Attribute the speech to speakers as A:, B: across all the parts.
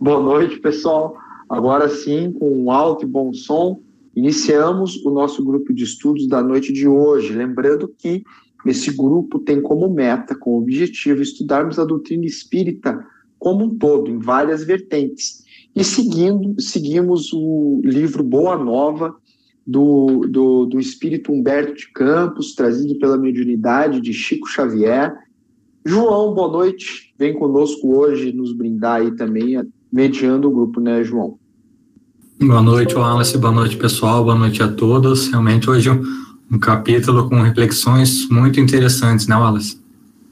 A: Boa noite, pessoal. Agora sim, com um alto e bom som, iniciamos o nosso grupo de estudos da noite de hoje. Lembrando que esse grupo tem como meta, como objetivo, estudarmos a doutrina espírita como um todo, em várias vertentes. E seguindo, seguimos o livro Boa Nova, do, do, do espírito Humberto de Campos, trazido pela mediunidade de Chico Xavier. João, boa noite. Vem conosco hoje nos brindar aí também, mediando o grupo, né, João?
B: Boa noite, Wallace. Boa noite, pessoal. Boa noite a todos. Realmente hoje um, um capítulo com reflexões muito interessantes, né, Wallace?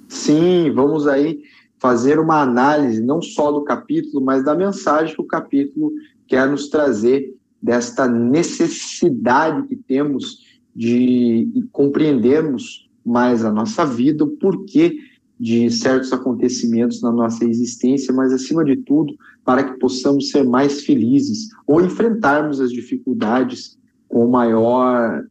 A: Sim, vamos aí fazer uma análise não só do capítulo, mas da mensagem que o capítulo quer nos trazer desta necessidade que temos de compreendermos mais a nossa vida, o porquê de certos acontecimentos na nossa existência, mas acima de tudo, para que possamos ser mais felizes ou enfrentarmos as dificuldades com maior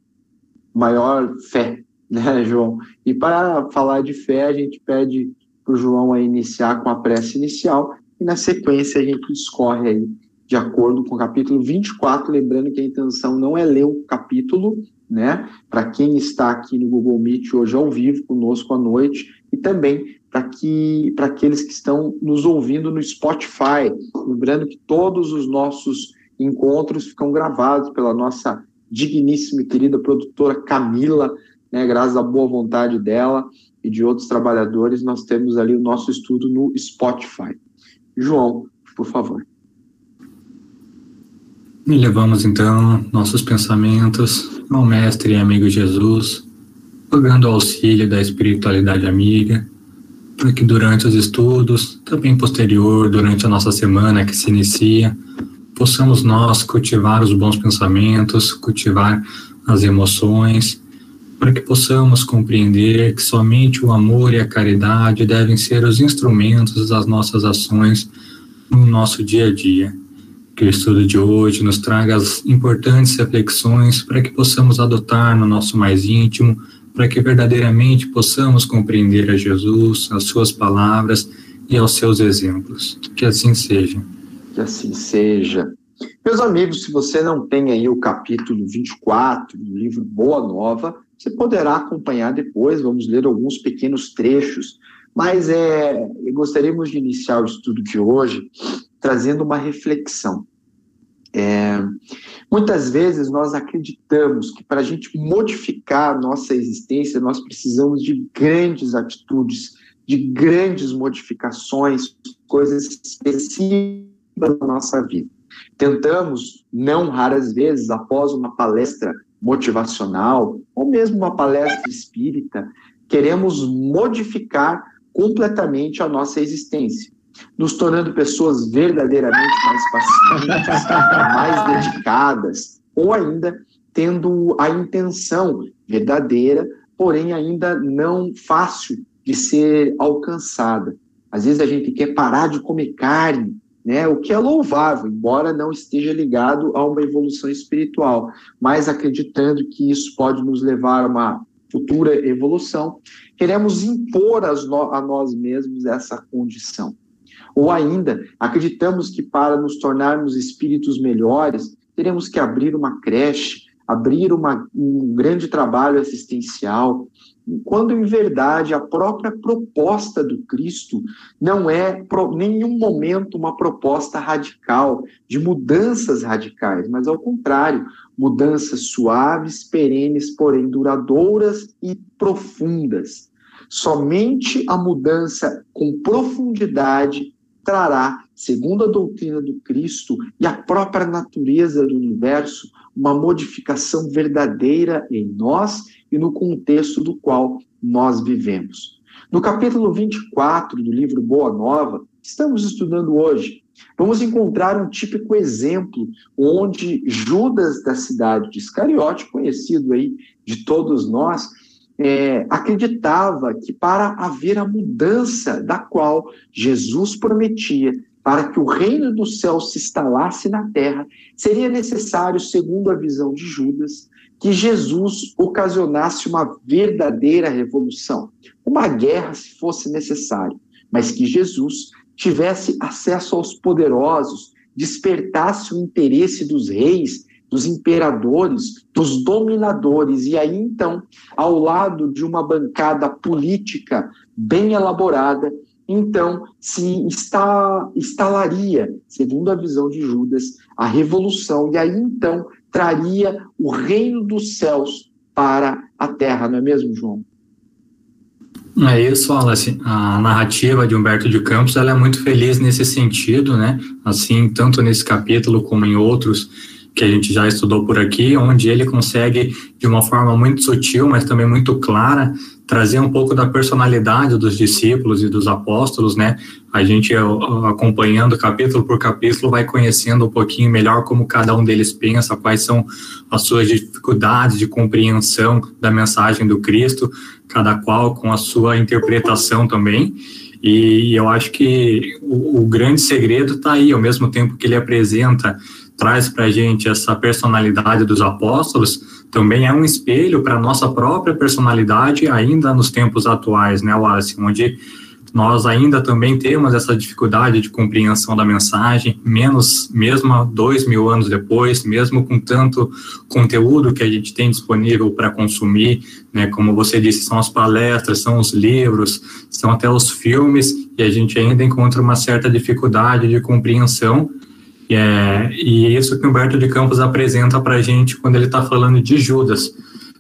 A: maior fé, né, João? E para falar de fé, a gente pede para o João a iniciar com a prece inicial e na sequência a gente escorre aí de acordo com o capítulo 24, lembrando que a intenção não é ler o capítulo, né? Para quem está aqui no Google Meet hoje ao vivo conosco à noite e também para que para aqueles que estão nos ouvindo no Spotify, lembrando que todos os nossos encontros ficam gravados pela nossa digníssima e querida produtora Camila, né? Graças à boa vontade dela e de outros trabalhadores, nós temos ali o nosso estudo no Spotify. João, por favor.
B: E levamos então nossos pensamentos ao Mestre e amigo Jesus, rogando o auxílio da espiritualidade amiga, para que durante os estudos, também posterior, durante a nossa semana que se inicia, possamos nós cultivar os bons pensamentos, cultivar as emoções, para que possamos compreender que somente o amor e a caridade devem ser os instrumentos das nossas ações no nosso dia a dia. Que o estudo de hoje nos traga as importantes reflexões para que possamos adotar no nosso mais íntimo, para que verdadeiramente possamos compreender a Jesus, as suas palavras e aos seus exemplos. Que assim seja.
A: Que assim seja. Meus amigos, se você não tem aí o capítulo 24 do livro Boa Nova, você poderá acompanhar depois, vamos ler alguns pequenos trechos, mas é, gostaríamos de iniciar o estudo de hoje trazendo uma reflexão. É, muitas vezes nós acreditamos que para a gente modificar a nossa existência, nós precisamos de grandes atitudes, de grandes modificações, coisas específicas da nossa vida. Tentamos, não raras vezes, após uma palestra motivacional, ou mesmo uma palestra espírita, queremos modificar completamente a nossa existência nos tornando pessoas verdadeiramente mais pacientes, mais dedicadas, ou ainda tendo a intenção verdadeira, porém ainda não fácil de ser alcançada. Às vezes a gente quer parar de comer carne, né, o que é louvável, embora não esteja ligado a uma evolução espiritual, mas acreditando que isso pode nos levar a uma futura evolução, queremos impor a nós mesmos essa condição. Ou ainda, acreditamos que para nos tornarmos espíritos melhores, teremos que abrir uma creche, abrir uma, um grande trabalho assistencial, quando em verdade a própria proposta do Cristo não é em nenhum momento uma proposta radical, de mudanças radicais, mas ao contrário, mudanças suaves, perenes, porém duradouras e profundas. Somente a mudança com profundidade trará, segundo a doutrina do Cristo e a própria natureza do universo, uma modificação verdadeira em nós e no contexto do qual nós vivemos. No capítulo 24 do livro Boa Nova, estamos estudando hoje, vamos encontrar um típico exemplo onde Judas da cidade de Iscariote, conhecido aí de todos nós, é, acreditava que para haver a mudança da qual Jesus prometia, para que o reino do céu se instalasse na terra, seria necessário, segundo a visão de Judas, que Jesus ocasionasse uma verdadeira revolução, uma guerra se fosse necessário, mas que Jesus tivesse acesso aos poderosos, despertasse o interesse dos reis, dos imperadores, dos dominadores, e aí então, ao lado de uma bancada política bem elaborada, então se está, instalaria, segundo a visão de Judas, a revolução, e aí então traria o reino dos céus para a terra, não é mesmo, João?
B: É isso, Wallace. A narrativa de Humberto de Campos ela é muito feliz nesse sentido, né? Assim, tanto nesse capítulo como em outros que a gente já estudou por aqui, onde ele consegue, de uma forma muito sutil, mas também muito clara, trazer um pouco da personalidade dos discípulos e dos apóstolos, né? A gente acompanhando capítulo por capítulo vai conhecendo um pouquinho melhor como cada um deles pensa, quais são as suas dificuldades de compreensão da mensagem do Cristo, cada qual com a sua interpretação também. E eu acho que o, o grande segredo está aí, ao mesmo tempo que ele apresenta traz para a gente essa personalidade dos apóstolos, também é um espelho para a nossa própria personalidade, ainda nos tempos atuais, né, Wallace? Onde nós ainda também temos essa dificuldade de compreensão da mensagem, menos mesmo dois mil anos depois, mesmo com tanto conteúdo que a gente tem disponível para consumir, né, como você disse, são as palestras, são os livros, são até os filmes, e a gente ainda encontra uma certa dificuldade de compreensão, é, e isso que Humberto de Campos apresenta para a gente quando ele está falando de Judas.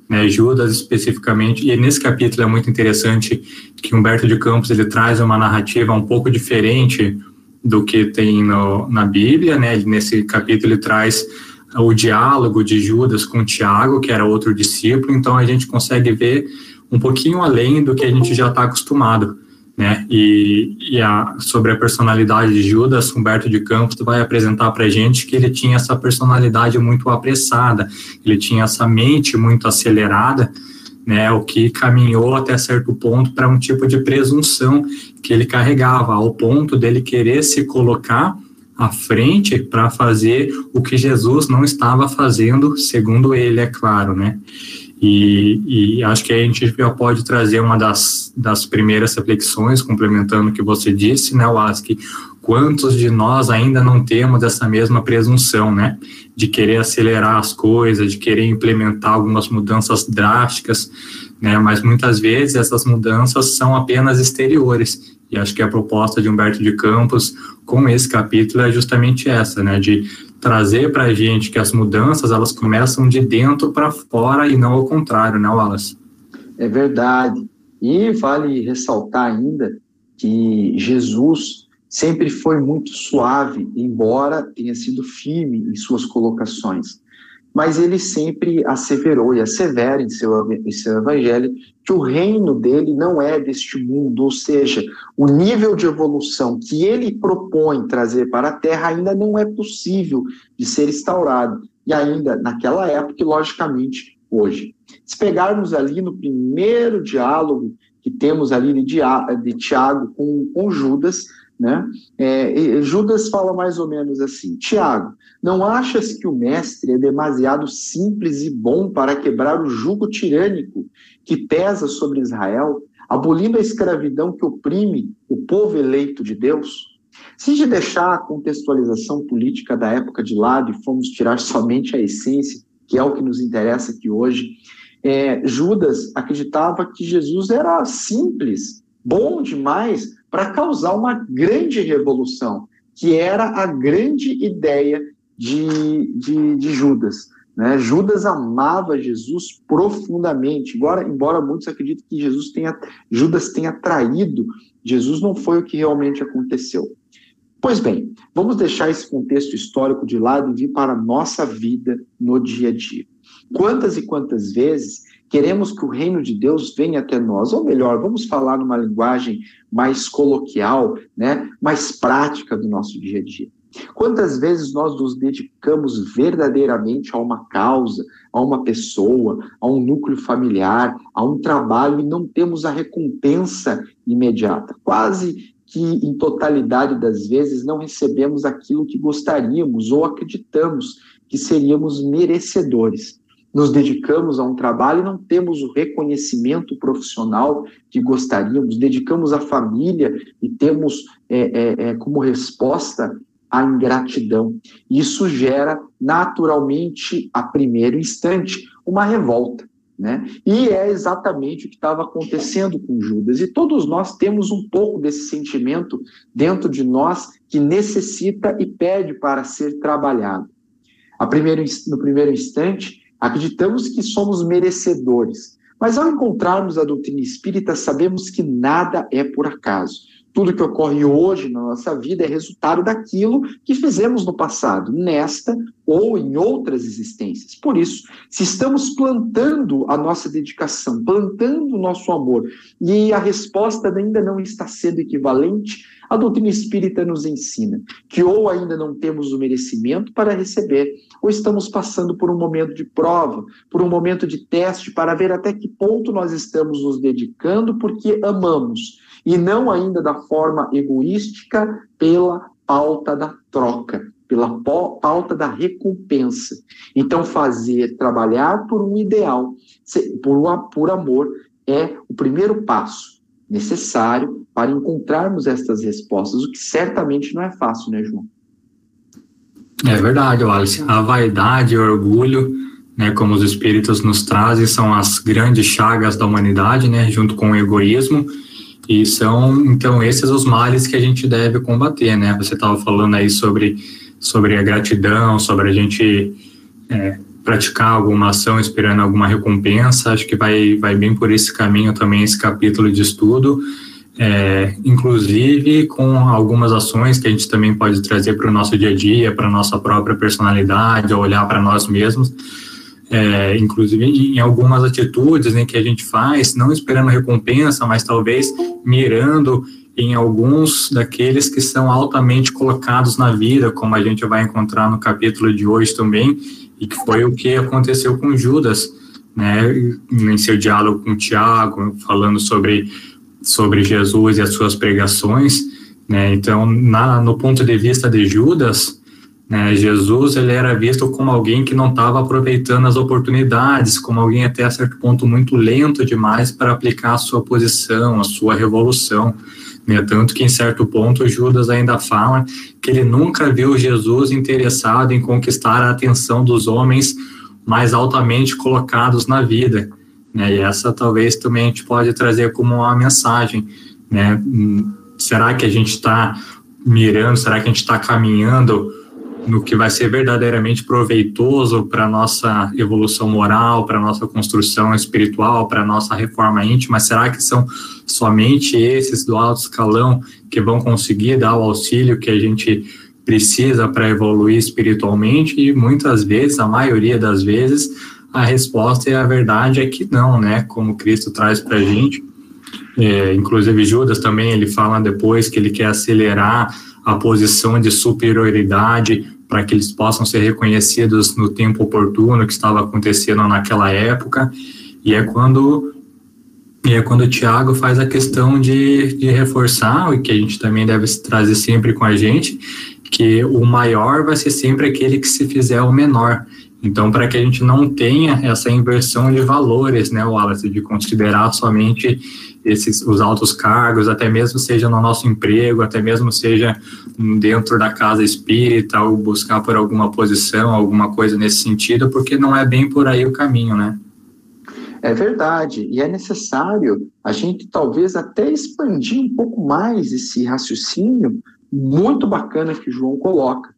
B: Né, Judas especificamente, e nesse capítulo é muito interessante que Humberto de Campos ele traz uma narrativa um pouco diferente do que tem no, na Bíblia, né, nesse capítulo ele traz o diálogo de Judas com Tiago, que era outro discípulo, então a gente consegue ver um pouquinho além do que a gente já está acostumado né? E, e a, sobre a personalidade de Judas, Humberto de Campos vai apresentar para gente que ele tinha essa personalidade muito apressada, ele tinha essa mente muito acelerada, né? O que caminhou até certo ponto para um tipo de presunção que ele carregava, ao ponto dele querer se colocar à frente para fazer o que Jesus não estava fazendo, segundo ele, é claro, né? E, e, acho que a gente já pode trazer uma das, das primeiras reflexões, complementando o que você disse, né, Waski? Quantos de nós ainda não temos essa mesma presunção, né? De querer acelerar as coisas, de querer implementar algumas mudanças drásticas, né? Mas muitas vezes essas mudanças são apenas exteriores. E acho que a proposta de Humberto de Campos com esse capítulo é justamente essa, né? De trazer para a gente que as mudanças elas começam de dentro para fora e não ao contrário, né, Wallace?
A: É verdade. E vale ressaltar ainda que Jesus sempre foi muito suave, embora tenha sido firme em suas colocações mas ele sempre asseverou e assevera em seu, em seu evangelho que o reino dele não é deste mundo, ou seja, o nível de evolução que ele propõe trazer para a Terra ainda não é possível de ser instaurado, e ainda naquela época e, logicamente, hoje. Se pegarmos ali no primeiro diálogo que temos ali de, de Tiago com, com Judas, né? É, Judas fala mais ou menos assim: Tiago, não achas que o mestre é demasiado simples e bom para quebrar o jugo tirânico que pesa sobre Israel, abolindo a escravidão que oprime o povo eleito de Deus? Se de deixar a contextualização política da época de lado e formos tirar somente a essência, que é o que nos interessa aqui hoje, é, Judas acreditava que Jesus era simples, bom demais para causar uma grande revolução, que era a grande ideia de, de, de Judas. Né? Judas amava Jesus profundamente, embora, embora muitos acreditem que Jesus tenha, Judas tenha traído, Jesus não foi o que realmente aconteceu. Pois bem, vamos deixar esse contexto histórico de lado e vir para a nossa vida no dia a dia. Quantas e quantas vezes queremos que o reino de Deus venha até nós, ou melhor, vamos falar numa linguagem mais coloquial, né, mais prática do nosso dia a dia. Quantas vezes nós nos dedicamos verdadeiramente a uma causa, a uma pessoa, a um núcleo familiar, a um trabalho e não temos a recompensa imediata? Quase que em totalidade das vezes não recebemos aquilo que gostaríamos ou acreditamos que seríamos merecedores nos dedicamos a um trabalho e não temos o reconhecimento profissional que gostaríamos, dedicamos à família e temos é, é, é, como resposta à ingratidão. Isso gera naturalmente, a primeiro instante, uma revolta. Né? E é exatamente o que estava acontecendo com Judas. E todos nós temos um pouco desse sentimento dentro de nós que necessita e pede para ser trabalhado. A primeiro, no primeiro instante, acreditamos que somos merecedores, mas ao encontrarmos a doutrina espírita, sabemos que nada é por acaso. Tudo que ocorre hoje na nossa vida é resultado daquilo que fizemos no passado, nesta ou em outras existências. Por isso, se estamos plantando a nossa dedicação, plantando o nosso amor, e a resposta ainda não está sendo equivalente, a doutrina espírita nos ensina que ou ainda não temos o merecimento para receber, ou estamos passando por um momento de prova, por um momento de teste para ver até que ponto nós estamos nos dedicando porque amamos e não ainda da forma egoística pela pauta da troca, pela pauta da recompensa. Então, fazer, trabalhar por um ideal, por, por amor, é o primeiro passo necessário para encontrarmos estas respostas, o que certamente não é fácil, né, João?
B: É verdade, Wallace. A vaidade e o orgulho, né, como os espíritos nos trazem, são as grandes chagas da humanidade, né, junto com o egoísmo. E são, então, esses os males que a gente deve combater, né? Você estava falando aí sobre, sobre a gratidão, sobre a gente é, praticar alguma ação esperando alguma recompensa. Acho que vai, vai bem por esse caminho também esse capítulo de estudo. É, inclusive com algumas ações que a gente também pode trazer para o nosso dia a dia, para a nossa própria personalidade, olhar para nós mesmos é, inclusive em algumas atitudes né, que a gente faz, não esperando recompensa, mas talvez mirando em alguns daqueles que são altamente colocados na vida, como a gente vai encontrar no capítulo de hoje também, e que foi o que aconteceu com Judas, né, em seu diálogo com Tiago, falando sobre, sobre Jesus e as suas pregações. Né, então, na, no ponto de vista de Judas, né? Jesus ele era visto como alguém que não estava aproveitando as oportunidades, como alguém até a certo ponto muito lento demais para aplicar a sua posição, a sua revolução. Né? Tanto que em certo ponto Judas ainda fala que ele nunca viu Jesus interessado em conquistar a atenção dos homens mais altamente colocados na vida. Né? E essa talvez também a gente pode trazer como uma mensagem. Né? Hum, será que a gente está mirando, será que a gente está caminhando no que vai ser verdadeiramente proveitoso para nossa evolução moral, para nossa construção espiritual, para nossa reforma íntima? Será que são somente esses do alto escalão que vão conseguir dar o auxílio que a gente precisa para evoluir espiritualmente? E muitas vezes, a maioria das vezes, a resposta e a verdade é que não, né? Como Cristo traz para a gente. É, inclusive Judas também ele fala depois que ele quer acelerar a posição de superioridade para que eles possam ser reconhecidos no tempo oportuno que estava acontecendo naquela época. E é quando e é quando o Tiago faz a questão de, de reforçar, o que a gente também deve trazer sempre com a gente, que o maior vai ser sempre aquele que se fizer o menor. Então, para que a gente não tenha essa inversão de valores, né, Wallace, de considerar somente esses os altos cargos, até mesmo seja no nosso emprego, até mesmo seja dentro da casa espírita, ou buscar por alguma posição, alguma coisa nesse sentido, porque não é bem por aí o caminho, né?
A: É verdade, e é necessário a gente talvez até expandir um pouco mais esse raciocínio muito bacana que o João coloca.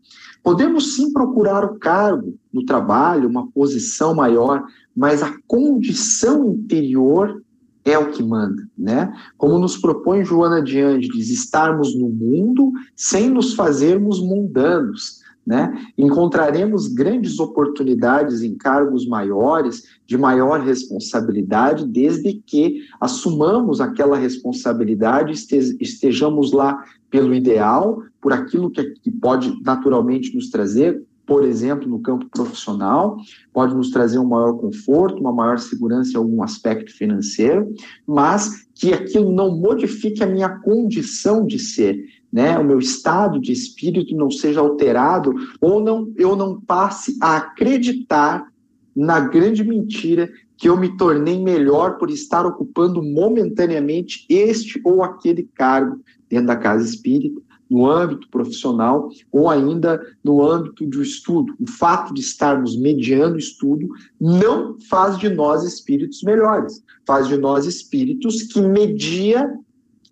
A: Podemos sim procurar o cargo no trabalho, uma posição maior, mas a condição interior é o que manda, né? Como nos propõe Joana de Ângeles, estarmos no mundo sem nos fazermos mundanos, né? Encontraremos grandes oportunidades em cargos maiores, de maior responsabilidade, desde que assumamos aquela responsabilidade, estejamos lá pelo ideal, por aquilo que, que pode naturalmente nos trazer por exemplo, no campo profissional, pode nos trazer um maior conforto, uma maior segurança em algum aspecto financeiro, mas que aquilo não modifique a minha condição de ser, né? O meu estado de espírito não seja alterado ou não eu não passe a acreditar na grande mentira que eu me tornei melhor por estar ocupando momentaneamente este ou aquele cargo dentro da casa espírita, no âmbito profissional ou ainda no âmbito do estudo. O fato de estarmos mediando estudo não faz de nós espíritos melhores, faz de nós espíritos que media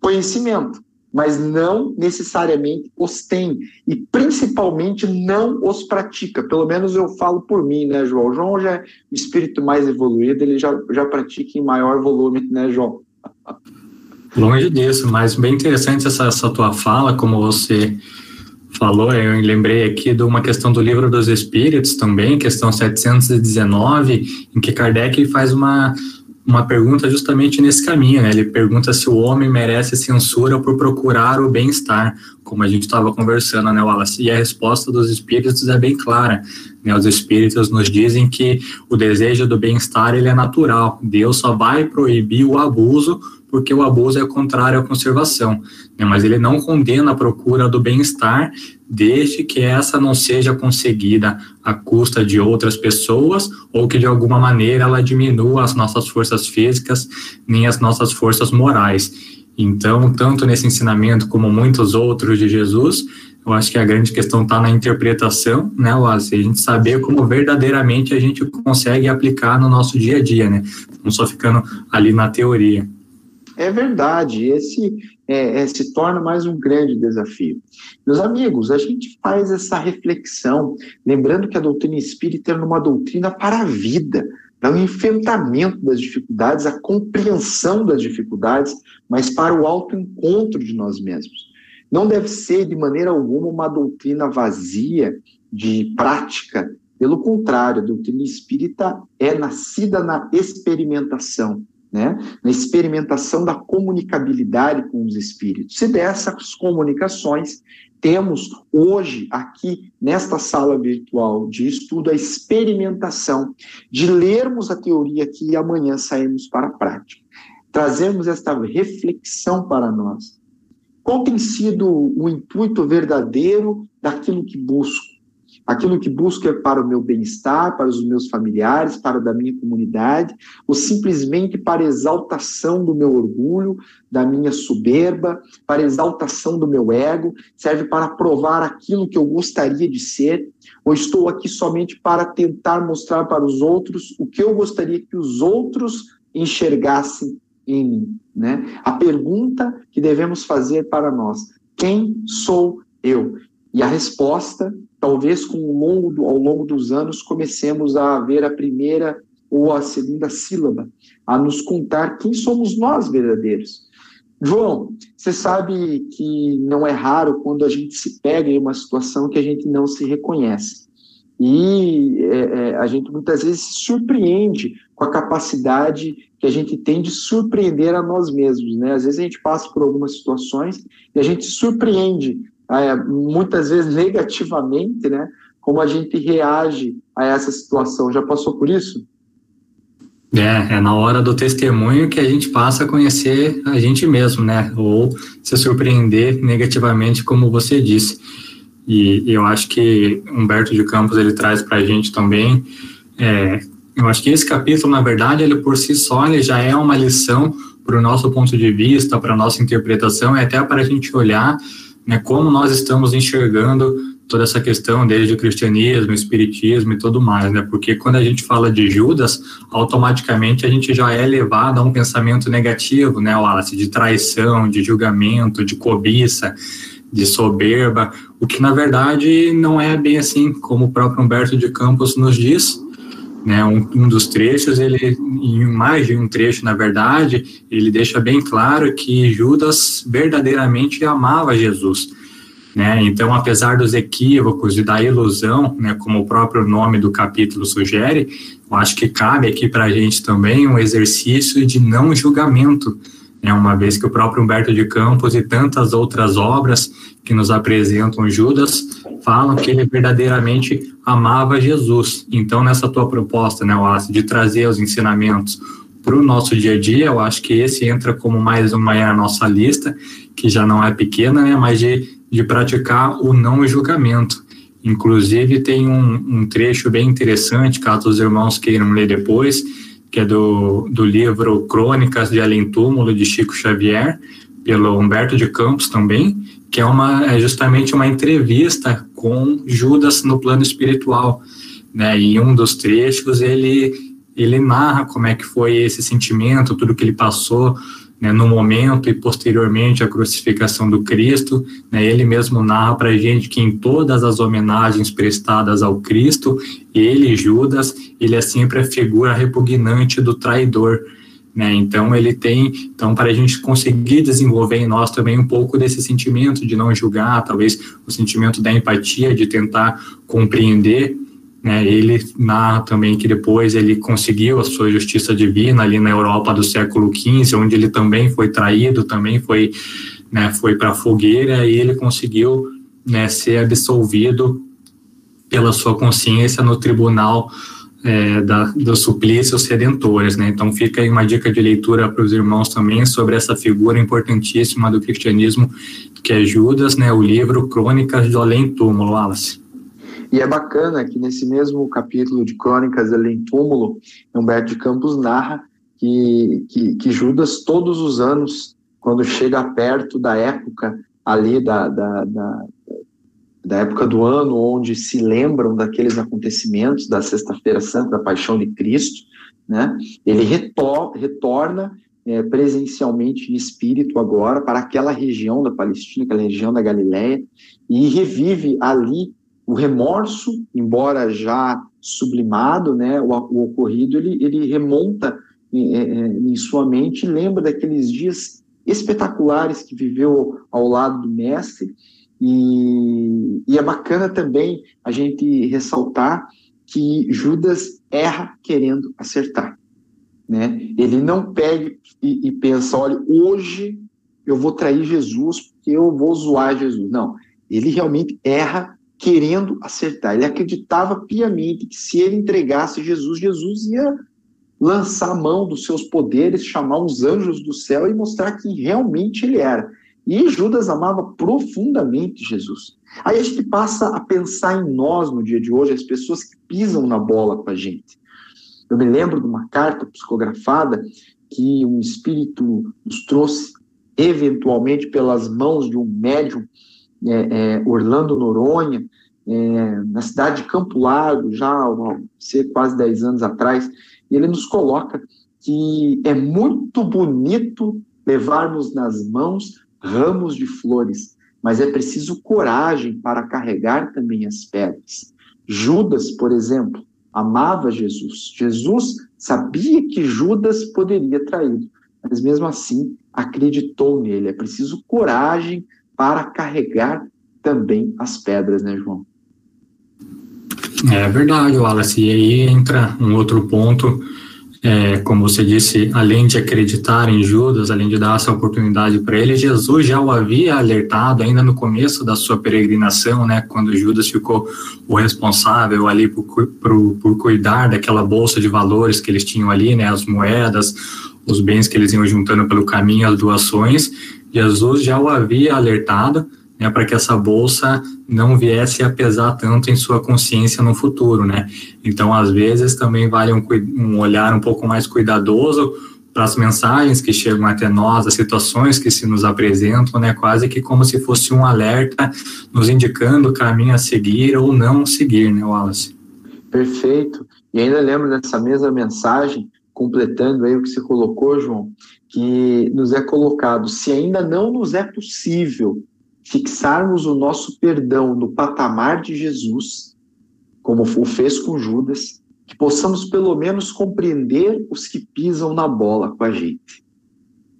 A: conhecimento, mas não necessariamente os tem e principalmente não os pratica. Pelo menos eu falo por mim, né, João? O João já é o espírito mais evoluído, ele já, já pratica em maior volume, né, João?
B: Longe disso, mas bem interessante essa, essa tua fala, como você falou, eu lembrei aqui de uma questão do Livro dos Espíritos também, questão 719, em que Kardec faz uma, uma pergunta justamente nesse caminho, né? Ele pergunta se o homem merece censura por procurar o bem-estar, como a gente estava conversando, né, Wallace? E a resposta dos espíritos é bem clara, né? Os espíritos nos dizem que o desejo do bem-estar ele é natural. Deus só vai proibir o abuso porque o abuso é contrário à conservação, né? mas ele não condena a procura do bem-estar, desde que essa não seja conseguida à custa de outras pessoas ou que de alguma maneira ela diminua as nossas forças físicas nem as nossas forças morais. Então, tanto nesse ensinamento como muitos outros de Jesus, eu acho que a grande questão está na interpretação, né, Wallace? A gente saber como verdadeiramente a gente consegue aplicar no nosso dia a dia, né? Não só ficando ali na teoria.
A: É verdade, esse é, é, se torna mais um grande desafio. Meus amigos, a gente faz essa reflexão, lembrando que a doutrina espírita é uma doutrina para a vida, para o enfrentamento das dificuldades, a compreensão das dificuldades, mas para o autoencontro de nós mesmos. Não deve ser, de maneira alguma, uma doutrina vazia de prática. Pelo contrário, a doutrina espírita é nascida na experimentação né, na experimentação da comunicabilidade com os espíritos. E dessas comunicações, temos hoje, aqui nesta sala virtual de estudo, a experimentação de lermos a teoria aqui e amanhã sairmos para a prática. Trazemos esta reflexão para nós. Qual tem sido o intuito verdadeiro daquilo que busco? Aquilo que busco é para o meu bem-estar, para os meus familiares, para o da minha comunidade, ou simplesmente para exaltação do meu orgulho, da minha soberba, para exaltação do meu ego, serve para provar aquilo que eu gostaria de ser, ou estou aqui somente para tentar mostrar para os outros o que eu gostaria que os outros enxergassem em mim, né? A pergunta que devemos fazer para nós: quem sou eu? E a resposta talvez com o longo ao longo dos anos comecemos a ver a primeira ou a segunda sílaba, a nos contar quem somos nós verdadeiros. João, você sabe que não é raro quando a gente se pega em uma situação que a gente não se reconhece. E é, é, a gente muitas vezes se surpreende com a capacidade que a gente tem de surpreender a nós mesmos. Né? Às vezes a gente passa por algumas situações e a gente se surpreende é, muitas vezes negativamente, né? Como a gente reage a essa situação. Já passou por isso?
B: É, é na hora do testemunho que a gente passa a conhecer a gente mesmo, né? Ou se surpreender negativamente, como você disse. E eu acho que Humberto de Campos ele traz para a gente também. É, eu acho que esse capítulo, na verdade, ele por si só ele já é uma lição para o nosso ponto de vista, para a nossa interpretação, e até para a gente olhar né, como nós estamos enxergando toda essa questão desde o cristianismo, o espiritismo e tudo mais, né? Porque quando a gente fala de Judas, automaticamente a gente já é levado a um pensamento negativo, né, Wallace, de traição, de julgamento, de cobiça, de soberba, o que na verdade não é bem assim, como o próprio Humberto de Campos nos diz, né, um, um, dos trechos, ele, em mais de um trecho, na verdade, ele deixa bem claro que Judas verdadeiramente amava Jesus. Né? Então, apesar dos equívocos e da ilusão, né, como o próprio nome do capítulo sugere, eu acho que cabe aqui para a gente também um exercício de não julgamento, né, uma vez que o próprio Humberto de Campos e tantas outras obras que nos apresentam Judas falam que ele verdadeiramente amava Jesus. Então, nessa tua proposta, né, Wallace, de trazer os ensinamentos para o nosso dia a dia, eu acho que esse entra como mais uma na nossa lista, que já não é pequena, né, mas de, de praticar o não julgamento. Inclusive, tem um, um trecho bem interessante, caso os irmãos queiram ler depois, que é do, do livro Crônicas de Além Túmulo, de Chico Xavier, pelo Humberto de Campos também, que é, uma, é justamente uma entrevista com Judas no plano espiritual. Né? E um dos trechos ele, ele narra como é que foi esse sentimento, tudo que ele passou né, no momento e posteriormente à crucificação do Cristo. Né, ele mesmo narra para a gente que em todas as homenagens prestadas ao Cristo, ele, Judas, ele é sempre a figura repugnante do traidor. Né? Então ele tem, então para a gente conseguir desenvolver em nós também um pouco desse sentimento de não julgar, talvez o sentimento da empatia, de tentar compreender né, ele narra também que depois ele conseguiu a sua justiça divina ali na Europa do século XV, onde ele também foi traído, também foi, né, foi para a fogueira e ele conseguiu né, ser absolvido pela sua consciência no tribunal é, da, dos suplícios redentores. Né? Então fica aí uma dica de leitura para os irmãos também sobre essa figura importantíssima do cristianismo que é Judas, né, o livro Crônicas do Além Túmulo, Wallace.
A: E é bacana que nesse mesmo capítulo de Crônicas Além Túmulo, Humberto de Campos narra que, que, que, Judas, todos os anos, quando chega perto da época ali, da, da, da, da época do ano onde se lembram daqueles acontecimentos da Sexta-feira Santa, da Paixão de Cristo, né, ele retor retorna é, presencialmente em espírito agora para aquela região da Palestina, aquela região da Galiléia, e revive ali o remorso, embora já sublimado, né, o, o ocorrido, ele, ele remonta em, é, é, em, sua mente, lembra daqueles dias espetaculares que viveu ao lado do mestre, e, e é bacana também a gente ressaltar que Judas erra querendo acertar. Né? Ele não pega e, e pensa, olha, hoje eu vou trair Jesus porque eu vou zoar Jesus. Não, ele realmente erra querendo acertar. Ele acreditava piamente que se ele entregasse Jesus, Jesus ia lançar a mão dos seus poderes, chamar os anjos do céu e mostrar que realmente ele era. E Judas amava profundamente Jesus. Aí a gente passa a pensar em nós no dia de hoje, as pessoas que pisam na bola com a gente. Eu me lembro de uma carta psicografada que um espírito nos trouxe, eventualmente pelas mãos de um médium é, é, Orlando Noronha, é, na cidade de Campo Largo, já há quase 10 anos atrás, e ele nos coloca que é muito bonito levarmos nas mãos ramos de flores, mas é preciso coragem para carregar também as pedras. Judas, por exemplo, amava Jesus. Jesus sabia que Judas poderia traí-lo, mas mesmo assim acreditou nele. É preciso coragem para carregar também as pedras, né, João?
B: É verdade, Wallace. E aí entra um outro ponto, é, como você disse, além de acreditar em Judas, além de dar essa oportunidade para ele, Jesus já o havia alertado ainda no começo da sua peregrinação, né, quando Judas ficou o responsável ali por, por, por cuidar daquela bolsa de valores que eles tinham ali, né, as moedas, os bens que eles iam juntando pelo caminho, as doações. Jesus já o havia alertado né, para que essa bolsa não viesse a pesar tanto em sua consciência no futuro, né? Então, às vezes, também vale um, um olhar um pouco mais cuidadoso para as mensagens que chegam até nós, as situações que se nos apresentam, né? Quase que como se fosse um alerta nos indicando o caminho a seguir ou não seguir, né, Wallace?
A: Perfeito. E ainda lembro dessa mesma mensagem, completando aí o que você colocou, João, que nos é colocado, se ainda não nos é possível fixarmos o nosso perdão no patamar de Jesus, como o fez com Judas, que possamos pelo menos compreender os que pisam na bola com a gente.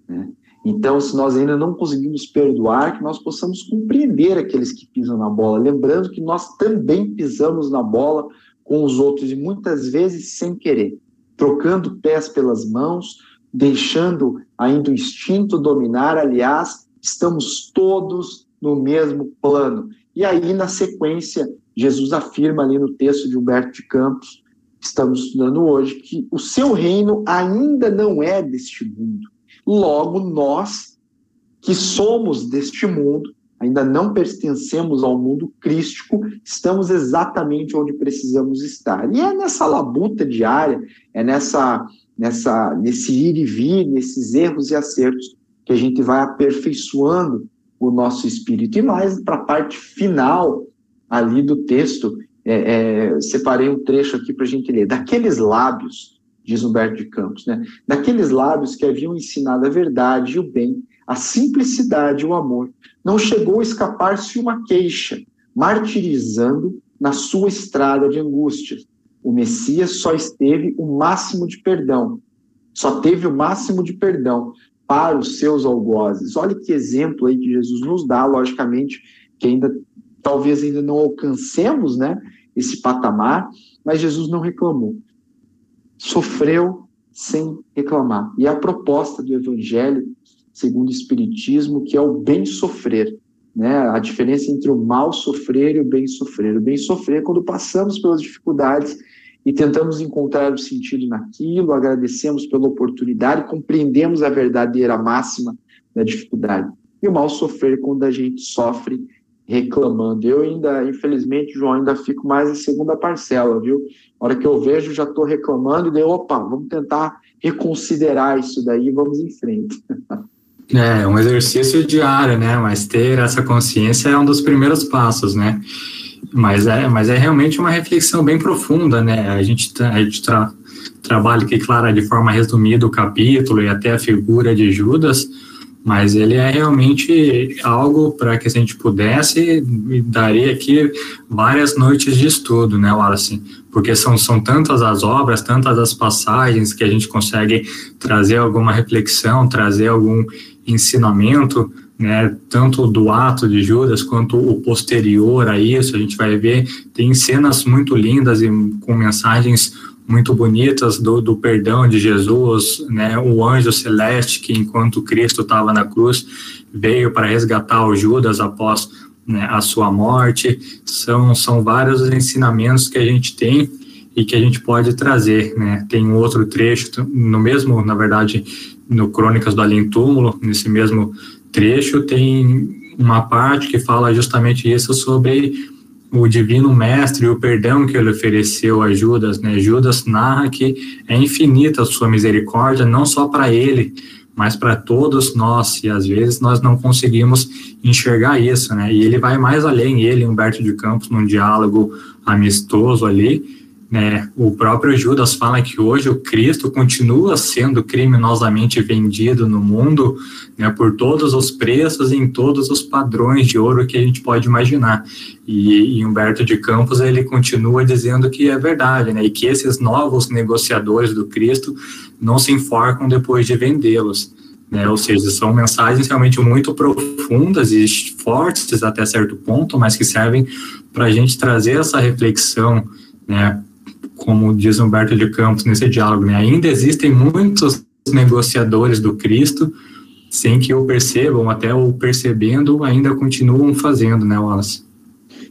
A: Né? Então, se nós ainda não conseguimos perdoar, que nós possamos compreender aqueles que pisam na bola, lembrando que nós também pisamos na bola com os outros e muitas vezes sem querer, trocando pés pelas mãos, deixando ainda o instinto dominar, aliás, estamos todos no mesmo plano. E aí, na sequência, Jesus afirma ali no texto de Humberto de Campos, que estamos estudando hoje, que o seu reino ainda não é deste mundo. Logo, nós, que somos deste mundo, ainda não pertencemos ao mundo crístico, estamos exatamente onde precisamos estar. E é nessa labuta diária, é nessa nessa, nesse ir e vir, nesses erros e acertos, que a gente vai aperfeiçoando o nosso espírito. E mais para a parte final ali do texto, é, é, separei um trecho aqui para a gente ler. Daqueles lábios, diz Humberto de Campos, né? daqueles lábios que haviam ensinado a verdade e o bem, a simplicidade e o amor, não chegou a escapar-se uma queixa, martirizando na sua estrada de angústias. O Messias só esteve o máximo de perdão, só teve o máximo de perdão para os seus algozes. Olha que exemplo aí que Jesus nos dá, logicamente, que ainda talvez ainda não alcancemos, né, esse patamar, mas Jesus não reclamou. Sofreu sem reclamar. E a proposta do evangelho, segundo o espiritismo, que é o bem sofrer, né? A diferença entre o mal sofrer e o bem sofrer. O bem sofrer é quando passamos pelas dificuldades e tentamos encontrar o sentido naquilo, agradecemos pela oportunidade, compreendemos a verdadeira máxima da dificuldade. E o mal sofrer quando a gente sofre reclamando. Eu ainda, infelizmente, João, ainda fico mais em segunda parcela, viu? A hora que eu vejo, já estou reclamando, e daí, opa, vamos tentar reconsiderar isso daí, vamos em frente.
B: É, um exercício diário, né? Mas ter essa consciência é um dos primeiros passos, né? Mas é, mas é realmente uma reflexão bem profunda, né? A gente, a gente tra, trabalha aqui, claro, de forma resumida o capítulo e até a figura de Judas, mas ele é realmente algo para que a gente pudesse, daria aqui várias noites de estudo, né, Wallace? Porque são, são tantas as obras, tantas as passagens que a gente consegue trazer alguma reflexão, trazer algum ensinamento, né, tanto do ato de Judas quanto o posterior a isso, a gente vai ver, tem cenas muito lindas e com mensagens muito bonitas do, do perdão de Jesus, né? O anjo celeste que, enquanto Cristo estava na cruz, veio para resgatar o Judas após né, a sua morte. São, são vários ensinamentos que a gente tem e que a gente pode trazer, né? Tem um outro trecho, no mesmo, na verdade, no Crônicas do Além Túmulo, nesse mesmo trecho, tem uma parte que fala justamente isso sobre o divino mestre e o perdão que ele ofereceu a Judas, né? Judas narra que é infinita a sua misericórdia, não só para ele, mas para todos nós, e às vezes nós não conseguimos enxergar isso, né? E ele vai mais além, ele, Humberto de Campos, num diálogo amistoso ali, né, o próprio Judas fala que hoje o Cristo continua sendo criminosamente vendido no mundo né, por todos os preços em todos os padrões de ouro que a gente pode imaginar. E, e Humberto de Campos ele continua dizendo que é verdade, né, e que esses novos negociadores do Cristo não se enforcam depois de vendê-los. Né, ou seja, são mensagens realmente muito profundas e fortes até certo ponto, mas que servem para a gente trazer essa reflexão né, como diz Humberto de Campos nesse diálogo, né, ainda existem muitos negociadores do Cristo sem que o percebam, até o percebendo, ainda continuam fazendo, né, Wallace?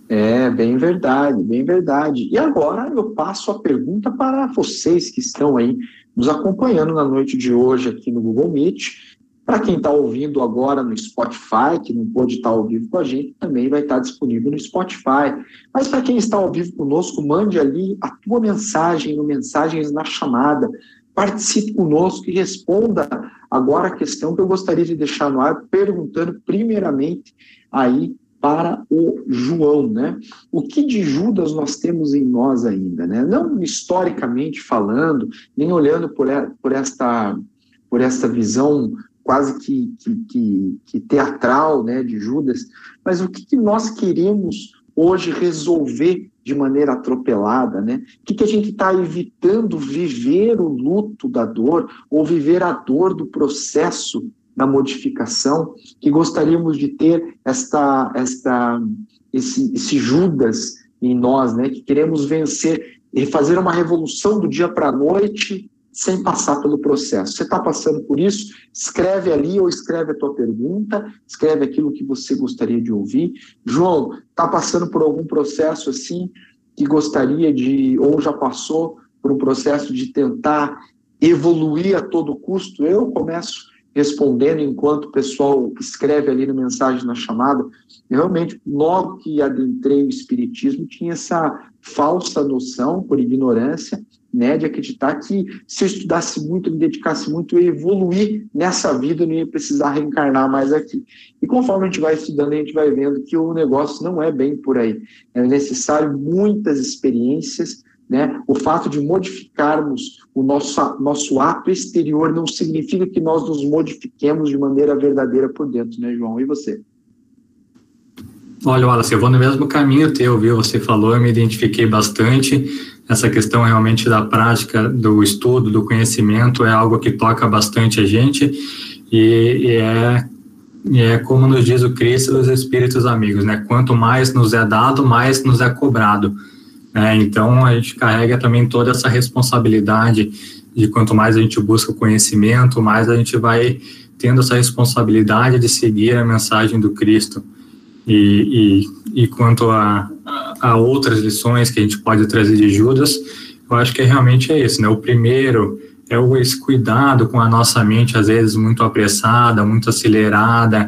A: É, bem verdade, bem verdade. E agora eu passo a pergunta para vocês que estão aí nos acompanhando na noite de hoje aqui no Google Meet para quem está ouvindo agora no Spotify, que não pôde estar tá ao vivo com a gente, também vai estar tá disponível no Spotify. Mas para quem está ao vivo conosco, mande ali a tua mensagem no Mensagens na Chamada. Participe conosco e responda agora a questão que eu gostaria de deixar no ar, perguntando primeiramente aí para o João, né? O que de Judas nós temos em nós ainda, né? Não historicamente falando, nem olhando por, por esta por esta visão quase que, que, que, que teatral né, de Judas, mas o que, que nós queremos hoje resolver de maneira atropelada, né? O que, que a gente está evitando viver o luto da dor ou viver a dor do processo da modificação, que gostaríamos de ter esta, esta, esse, esse Judas em nós, né? Que queremos vencer e fazer uma revolução do dia para a noite sem passar pelo processo. Você está passando por isso? Escreve ali ou escreve a tua pergunta, escreve aquilo que você gostaria de ouvir. João, está passando por algum processo assim que gostaria de, ou já passou por um processo de tentar evoluir a todo custo? Eu começo respondendo enquanto o pessoal escreve ali na mensagem na chamada, eu realmente, logo que adentrei o Espiritismo, tinha essa falsa noção, por ignorância, né, de acreditar que se eu estudasse muito, me dedicasse muito, eu ia evoluir nessa vida, não ia precisar reencarnar mais aqui. E conforme a gente vai estudando, a gente vai vendo que o negócio não é bem por aí. É necessário muitas experiências, né? O fato de modificarmos o nosso, nosso ato exterior não significa que nós nos modifiquemos de maneira verdadeira por dentro, né, João? E você?
B: Olha, Wallace, eu vou no mesmo caminho teu, viu? Você falou, eu me identifiquei bastante. Essa questão realmente da prática, do estudo, do conhecimento é algo que toca bastante a gente e, e é, e é como nos diz o Cristo dos Espíritos Amigos, né? Quanto mais nos é dado, mais nos é cobrado. Né? Então, a gente carrega também toda essa responsabilidade de quanto mais a gente busca conhecimento, mais a gente vai tendo essa responsabilidade de seguir a mensagem do Cristo. E, e, e quanto a, a, outras lições que a gente pode trazer de Judas, eu acho que realmente é isso, né? O primeiro é o esse cuidado com a nossa mente, às vezes muito apressada, muito acelerada,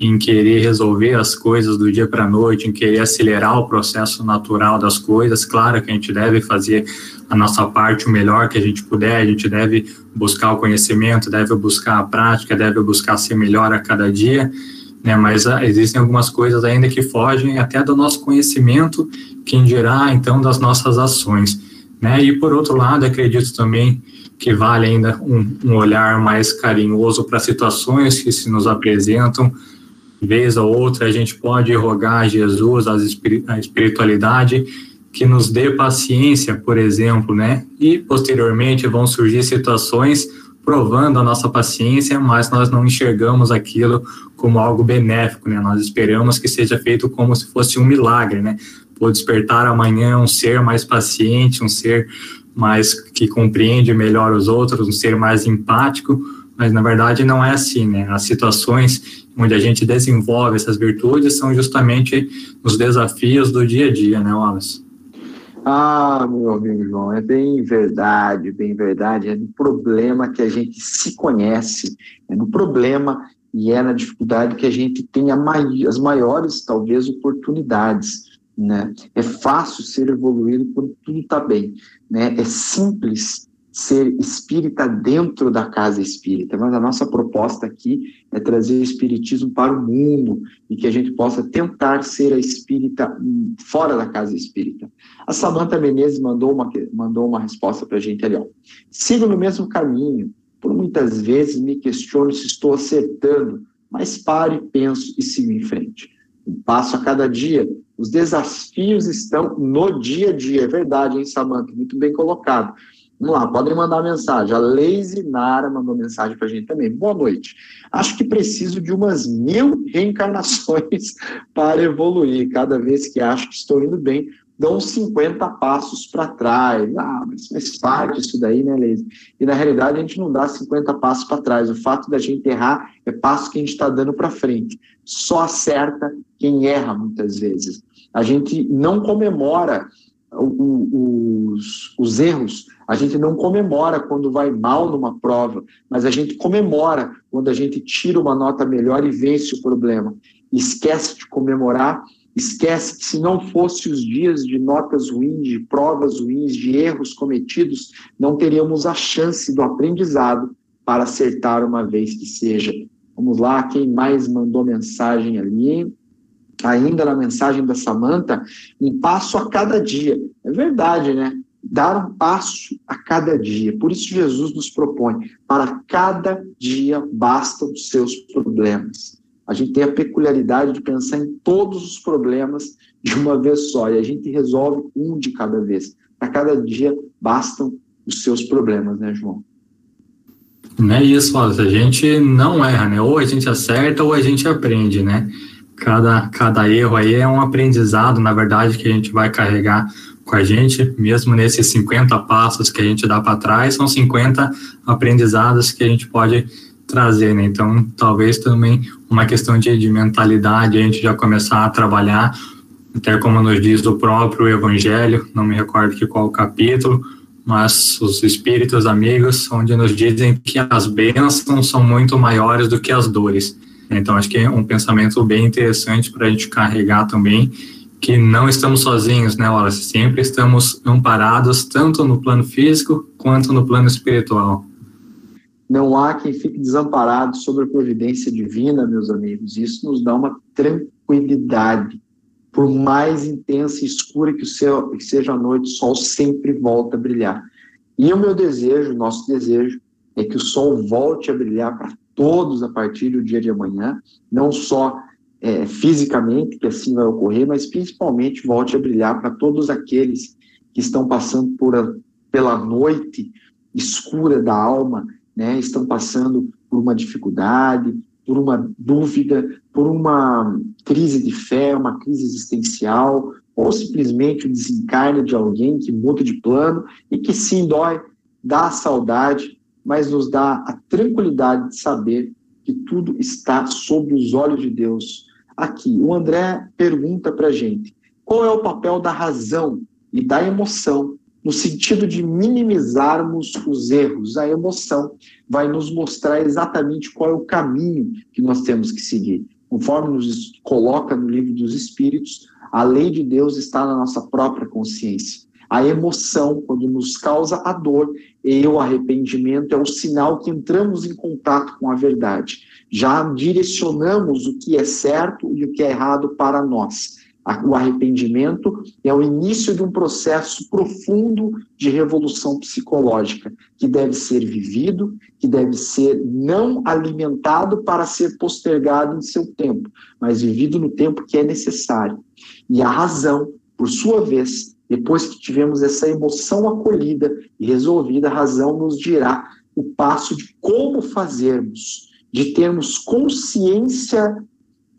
B: em querer resolver as coisas do dia para a noite, em querer acelerar o processo natural das coisas. Claro que a gente deve fazer a nossa parte o melhor que a gente puder, a gente deve buscar o conhecimento, deve buscar a prática, deve buscar ser melhor a cada dia, né? Mas ah, existem algumas coisas ainda que fogem até do nosso conhecimento, quem dirá então das nossas ações, né? E por outro lado, acredito também que vale ainda um, um olhar mais carinhoso para situações que se nos apresentam, vez ou outra a gente pode rogar a Jesus, a espiritualidade, que nos dê paciência, por exemplo, né? E posteriormente vão surgir situações provando a nossa paciência, mas nós não enxergamos aquilo como algo benéfico, né? Nós esperamos que seja feito como se fosse um milagre, né? Por despertar amanhã um ser mais paciente, um ser mais que compreende melhor os outros, um ser mais empático, mas na verdade não é assim, né? As situações onde a gente desenvolve essas virtudes são justamente os desafios do dia a dia, né, Wallace?
A: Ah, meu amigo João, é bem verdade, bem verdade. É no problema que a gente se conhece, é no problema e é na dificuldade que a gente tem as maiores, talvez, oportunidades. Né? É fácil ser evoluído quando tudo está bem. Né? É simples ser espírita dentro da casa espírita, mas a nossa proposta aqui é trazer o espiritismo para o mundo e que a gente possa tentar ser a espírita fora da casa espírita. A Samanta Menezes mandou uma, mandou uma resposta para a gente ali, ó. Sigo no mesmo caminho, por muitas vezes me questiono se estou acertando, mas paro e penso e sigo em frente. Um passo a cada dia, os desafios estão no dia a dia, é verdade, hein, Samanta? Muito bem colocado. Vamos lá, podem mandar mensagem. A Leise Nara mandou mensagem para a gente também. Boa noite. Acho que preciso de umas mil reencarnações para evoluir. Cada vez que acho que estou indo bem, dão 50 passos para trás. Ah, mas faz parte isso daí, né, Leise? E na realidade a gente não dá 50 passos para trás. O fato da gente errar é passo que a gente está dando para frente. Só acerta quem erra muitas vezes. A gente não comemora os, os erros, a gente não comemora quando vai mal numa prova, mas a gente comemora quando a gente tira uma nota melhor e vence o problema. Esquece de comemorar, esquece que se não fosse os dias de notas ruins, de provas ruins, de erros cometidos, não teríamos a chance do aprendizado para acertar uma vez que seja. Vamos lá, quem mais mandou mensagem ali? Ainda na mensagem da Samanta, um passo a cada dia. É verdade, né? Dar um passo a cada dia. Por isso Jesus nos propõe, para cada dia bastam os seus problemas. A gente tem a peculiaridade de pensar em todos os problemas de uma vez só, e a gente resolve um de cada vez. Para cada dia bastam os seus problemas, né, João?
B: Não é isso, a gente não erra, né? Ou a gente acerta ou a gente aprende, né? Cada, cada erro aí é um aprendizado, na verdade, que a gente vai carregar com a gente, mesmo nesses 50 passos que a gente dá para trás, são 50 aprendizados que a gente pode trazer, né? Então, talvez também uma questão de, de mentalidade, a gente já começar a trabalhar, até como nos diz o próprio Evangelho, não me recordo que qual capítulo, mas os espíritos amigos, onde nos dizem que as bênçãos são muito maiores do que as dores. Então, acho que é um pensamento bem interessante para a gente carregar também, que não estamos sozinhos, né, Wallace? Sempre estamos amparados, tanto no plano físico quanto no plano espiritual.
A: Não há quem fique desamparado sobre a providência divina, meus amigos. Isso nos dá uma tranquilidade. Por mais intensa e escura que, céu, que seja a noite, o sol sempre volta a brilhar. E o meu desejo, nosso desejo, é que o sol volte a brilhar para todos a partir do dia de amanhã, não só é, fisicamente, que assim vai ocorrer, mas principalmente volte a brilhar para todos aqueles que estão passando por a, pela noite escura da alma, né, estão passando por uma dificuldade, por uma dúvida, por uma crise de fé, uma crise existencial, ou simplesmente o desencarne de alguém que muda de plano e que sim dói, dá saudade, mas nos dá a tranquilidade de saber que tudo está sob os olhos de Deus. Aqui, o André pergunta para a gente: qual é o papel da razão e da emoção no sentido de minimizarmos os erros? A emoção vai nos mostrar exatamente qual é o caminho que nós temos que seguir. Conforme nos coloca no livro dos Espíritos, a lei de Deus está na nossa própria consciência. A emoção, quando nos causa a dor, e o arrependimento é o sinal que entramos em contato com a verdade. Já direcionamos o que é certo e o que é errado para nós. O arrependimento é o início de um processo profundo de revolução psicológica, que deve ser vivido, que deve ser não alimentado para ser postergado em seu tempo, mas vivido no tempo que é necessário. E a razão, por sua vez, depois que tivemos essa emoção acolhida e resolvida, a razão nos dirá o passo de como fazermos, de termos consciência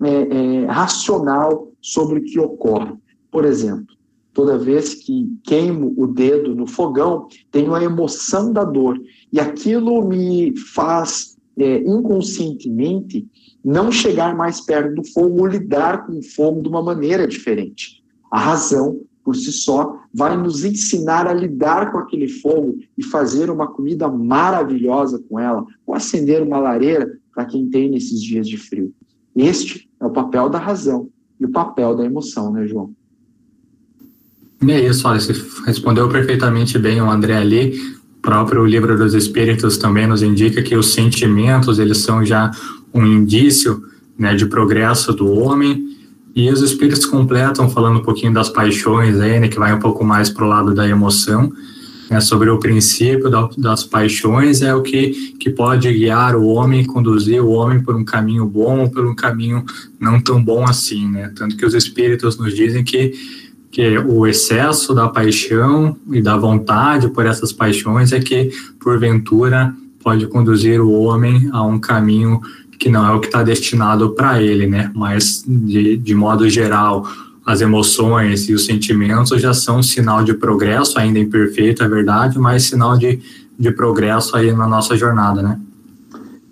A: é, é, racional sobre o que ocorre. Por exemplo, toda vez que queimo o dedo no fogão, tenho a emoção da dor. E aquilo me faz é, inconscientemente não chegar mais perto do fogo ou lidar com o fogo de uma maneira diferente. A razão, por si só, vai nos ensinar a lidar com aquele fogo e fazer uma comida maravilhosa com ela, ou acender uma lareira para quem tem nesses dias de frio. Este é o papel da razão e o papel da emoção, né, João?
B: É isso, olha, você respondeu perfeitamente bem o André ali. O próprio livro dos Espíritos também nos indica que os sentimentos, eles são já um indício né, de progresso do homem. E os Espíritos completam falando um pouquinho das paixões aí, né, que vai um pouco mais para o lado da emoção né, sobre o princípio da, das paixões é o que, que pode guiar o homem, conduzir o homem por um caminho bom ou por um caminho não tão bom assim, né? Tanto que os espíritos nos dizem que, que o excesso da paixão e da vontade por essas paixões é que, porventura, pode conduzir o homem a um caminho que não é o que está destinado para ele, né? Mas, de, de modo geral, as emoções e os sentimentos já são sinal de progresso, ainda imperfeito, é verdade, mas sinal de, de progresso aí na nossa jornada, né?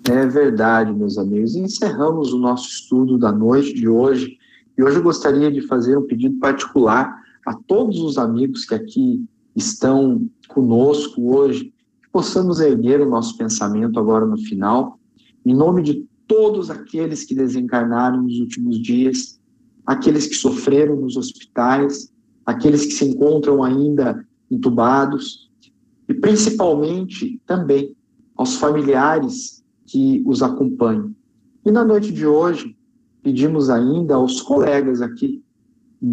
A: É verdade, meus amigos. Encerramos o nosso estudo da noite de hoje. E hoje eu gostaria de fazer um pedido particular a todos os amigos que aqui estão conosco hoje, que possamos erguer o nosso pensamento agora no final, em nome de todos aqueles que desencarnaram nos últimos dias aqueles que sofreram nos hospitais, aqueles que se encontram ainda entubados, e principalmente também aos familiares que os acompanham. E na noite de hoje, pedimos ainda aos colegas aqui,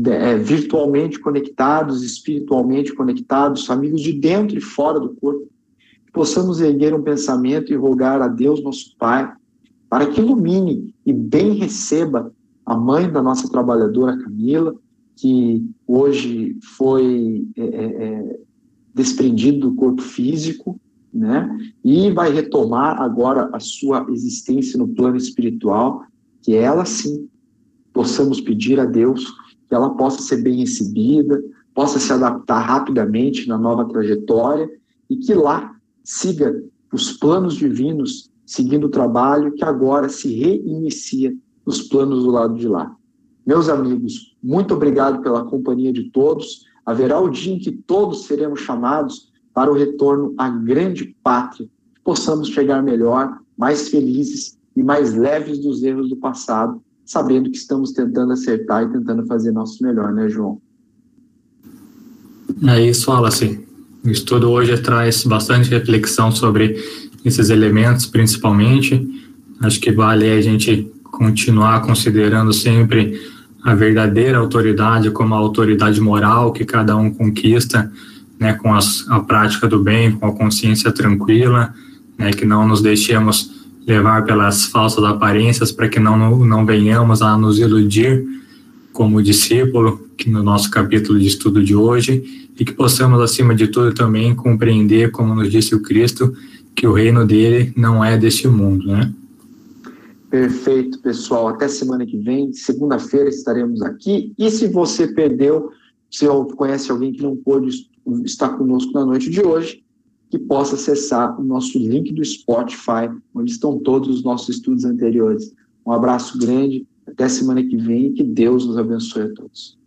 A: é, virtualmente conectados, espiritualmente conectados, amigos de dentro e fora do corpo, que possamos erguer um pensamento e rogar a Deus, nosso Pai, para que ilumine e bem receba a mãe da nossa trabalhadora Camila, que hoje foi é, é, é, desprendido do corpo físico, né? E vai retomar agora a sua existência no plano espiritual, que ela sim possamos pedir a Deus que ela possa ser bem recebida, possa se adaptar rapidamente na nova trajetória e que lá siga os planos divinos, seguindo o trabalho que agora se reinicia nos planos do lado de lá. Meus amigos, muito obrigado pela companhia de todos. Haverá o dia em que todos seremos chamados para o retorno à grande pátria, que possamos chegar melhor, mais felizes e mais leves dos erros do passado, sabendo que estamos tentando acertar e tentando fazer nosso melhor, né, João?
B: É isso, Wallace. O estudo hoje traz bastante reflexão sobre esses elementos, principalmente. Acho que vale a gente continuar considerando sempre a verdadeira autoridade como a autoridade moral que cada um conquista, né, com as, a prática do bem, com a consciência tranquila, né, que não nos deixemos levar pelas falsas aparências para que não, não venhamos a nos iludir como discípulo, que no nosso capítulo de estudo de hoje, e que possamos, acima de tudo, também compreender, como nos disse o Cristo, que o reino dele não é deste mundo, né?
A: Perfeito, pessoal. Até semana que vem, segunda-feira estaremos aqui. E se você perdeu, se conhece alguém que não pôde estar conosco na noite de hoje, que possa acessar o nosso link do Spotify, onde estão todos os nossos estudos anteriores. Um abraço grande, até semana que vem e que Deus nos abençoe a todos.